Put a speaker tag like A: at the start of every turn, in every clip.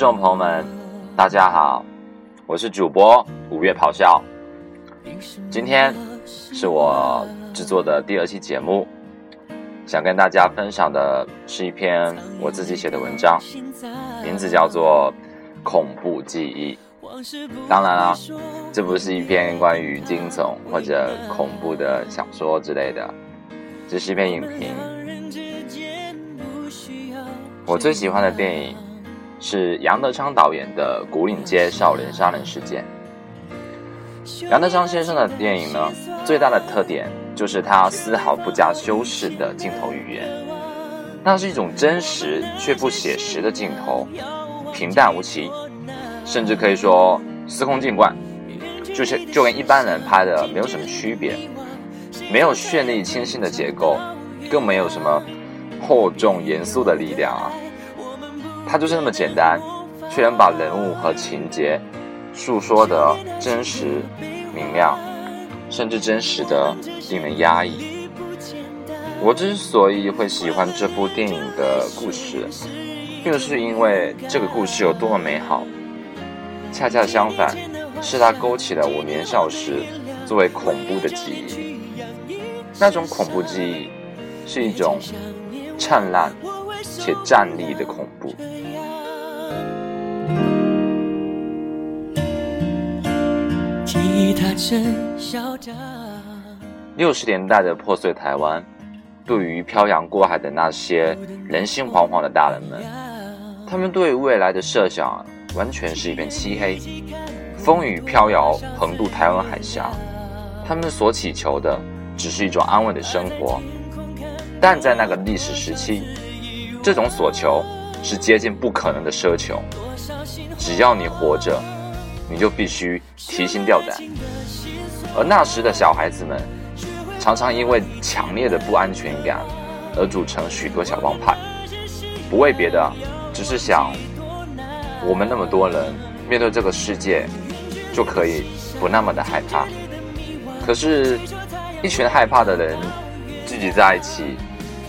A: 众朋友们，大家好，我是主播五月咆哮。今天是我制作的第二期节目，想跟大家分享的是一篇我自己写的文章，名字叫做《恐怖记忆》。当然了，这不是一篇关于惊悚或者恐怖的小说之类的，这是一篇影评。我最喜欢的电影是杨德昌导演的《古岭街少年杀人事件》。杨德昌先生的电影呢，最大的特点就是他丝毫不加修饰的镜头语言，那是一种真实却不写实的镜头，平淡无奇，甚至可以说司空见惯，就是就跟一般人拍的没有什么区别，没有绚丽清新的结构，更没有什么。厚重严肃的力量啊，它就是那么简单，却能把人物和情节诉说的真实、明亮，甚至真实的令人压抑。我之所以会喜欢这部电影的故事，并不是因为这个故事有多么美好，恰恰相反，是它勾起了我年少时作为恐怖的记忆。那种恐怖记忆是一种。灿烂且站立的恐怖。六十年代的破碎台湾，对于漂洋过海的那些人心惶惶的大人们，他们对未来的设想完全是一片漆黑。风雨飘摇，横渡台湾海峡，他们所祈求的只是一种安稳的生活。但在那个历史时期，这种所求是接近不可能的奢求。只要你活着，你就必须提心吊胆。而那时的小孩子们，常常因为强烈的不安全感而组成许多小帮派，不为别的，只是想我们那么多人面对这个世界，就可以不那么的害怕。可是，一群害怕的人聚集在一起。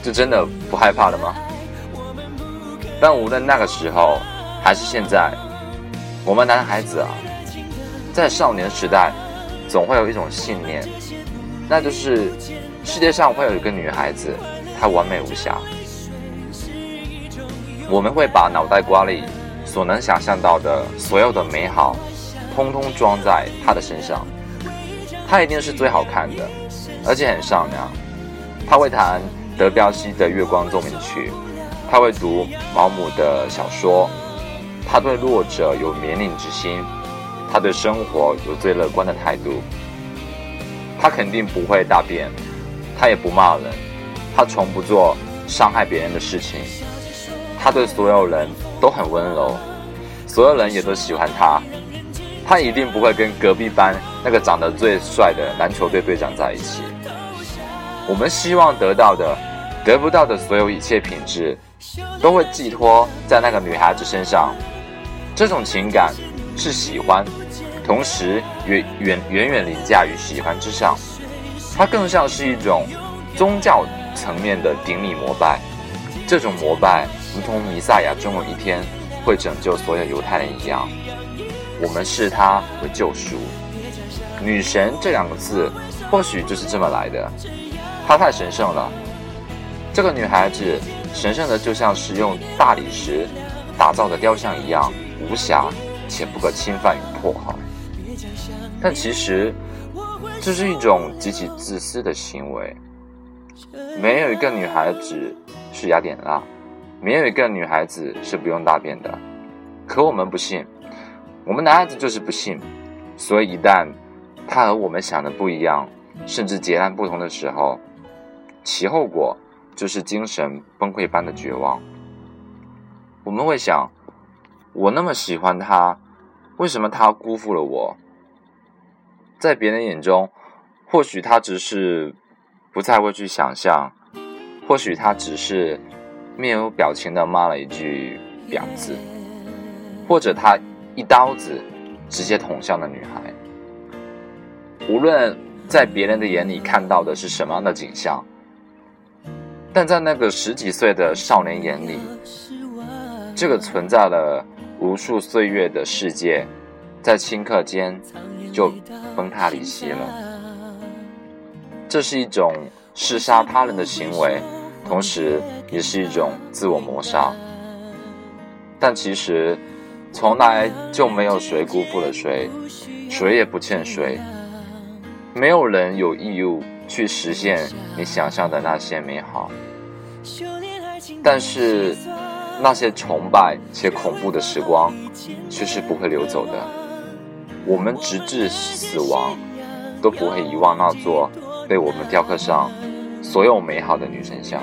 A: 就真的不害怕了吗？但无论那个时候还是现在，我们男孩子啊，在少年时代，总会有一种信念，那就是世界上会有一个女孩子，她完美无瑕。我们会把脑袋瓜里所能想象到的所有的美好，通通装在她的身上。她一定是最好看的，而且很善良。她会弹。德彪西的《月光奏鸣曲》，他会读毛姆的小说，他对弱者有怜悯之心，他对生活有最乐观的态度。他肯定不会大便，他也不骂人，他从不做伤害别人的事情。他对所有人都很温柔，所有人也都喜欢他。他一定不会跟隔壁班那个长得最帅的篮球队队长在一起。我们希望得到的、得不到的所有一切品质，都会寄托在那个女孩子身上。这种情感是喜欢，同时远远远远凌驾于喜欢之上。它更像是一种宗教层面的顶礼膜拜。这种膜拜，如同弥赛亚终有一天会拯救所有犹太人一样，我们视他为救赎。女神这两个字，或许就是这么来的。她太神圣了，这个女孩子神圣的就像是用大理石打造的雕像一样无瑕且不可侵犯与破坏。但其实这是一种极其自私的行为。没有一个女孩子是雅典娜，没有一个女孩子是不用大便的。可我们不信，我们男孩子就是不信。所以一旦她和我们想的不一样，甚至截然不同的时候，其后果就是精神崩溃般的绝望。我们会想：我那么喜欢他，为什么他辜负了我？在别人眼中，或许他只是不再会去想象，或许他只是面无表情的骂了一句“婊子”，或者他一刀子直接捅向了女孩。无论在别人的眼里看到的是什么样的景象。但在那个十几岁的少年眼里，这个存在了
B: 无数岁月的世界，在顷刻间就崩塌离析了。这是一种弑杀他人的行为，同时也是一种自我谋杀。但其实，从来就没有谁辜负了谁，谁也不欠谁。没有人有义务去实现你想象的那些美好。但是，那些崇拜且恐怖的时光，却是不会流走的。我们直至死亡，都不会遗忘那座被我们雕刻上所有美好的女神像。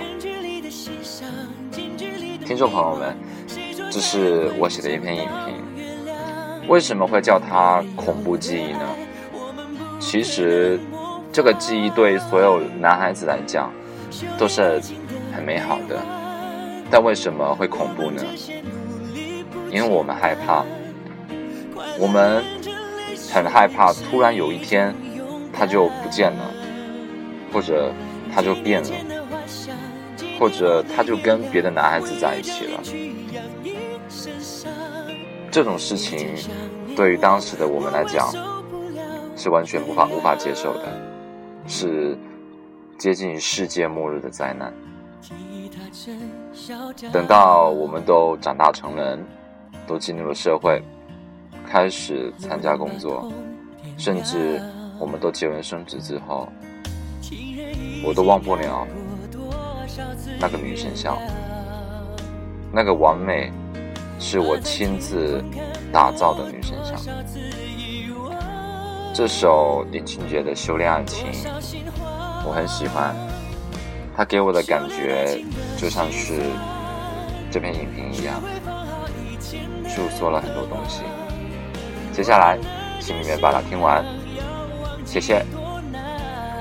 B: 听众朋友们，这是我写的一篇影评。为什么会叫它恐怖记忆呢？其实，这个记忆对所有男孩子来讲，都是很美好的。但为什么会恐怖呢？因为我们害怕，我们很害怕，突然有一天他就不见了，或者他就变了，或者他就跟别的男孩子在一起了。这种事情对于当时的我们来讲是完全无法无法接受的，是接近世界末日的灾难。等到我们都长大成人，都进入了社会，开始参加工作，甚至我们都结婚生子之后，我都忘不了那个女神像，那个完美是我亲自打造的女神像。这首林俊杰的《修炼爱情》，我很喜欢。他给我的感觉就像是这篇影评一样，诉说了很多东西。接下来，请你们把它听完，谢谢，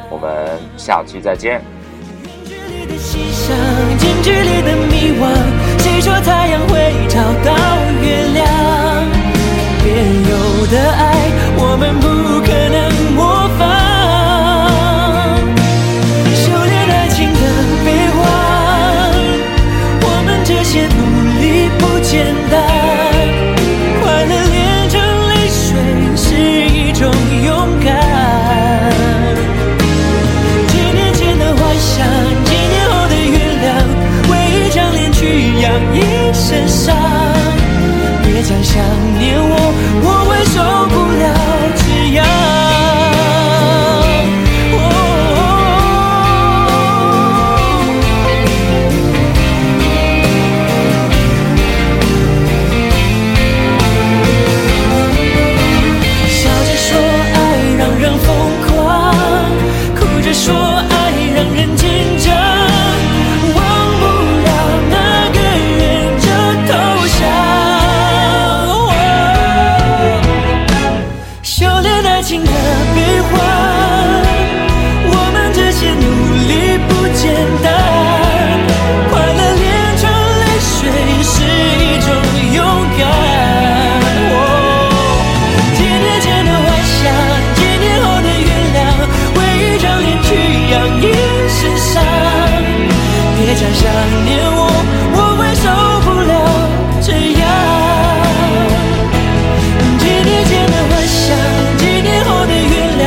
B: 我们下期再见。想念我我会受不了这样几年前的幻想几年后的原谅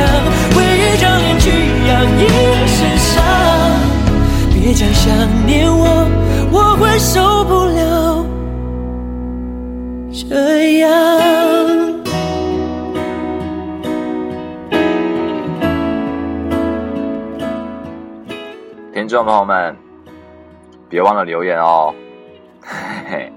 B: 为一张脸去养一身伤别讲想念我我会受不了这样。听众朋友们别忘了留言哦，嘿嘿。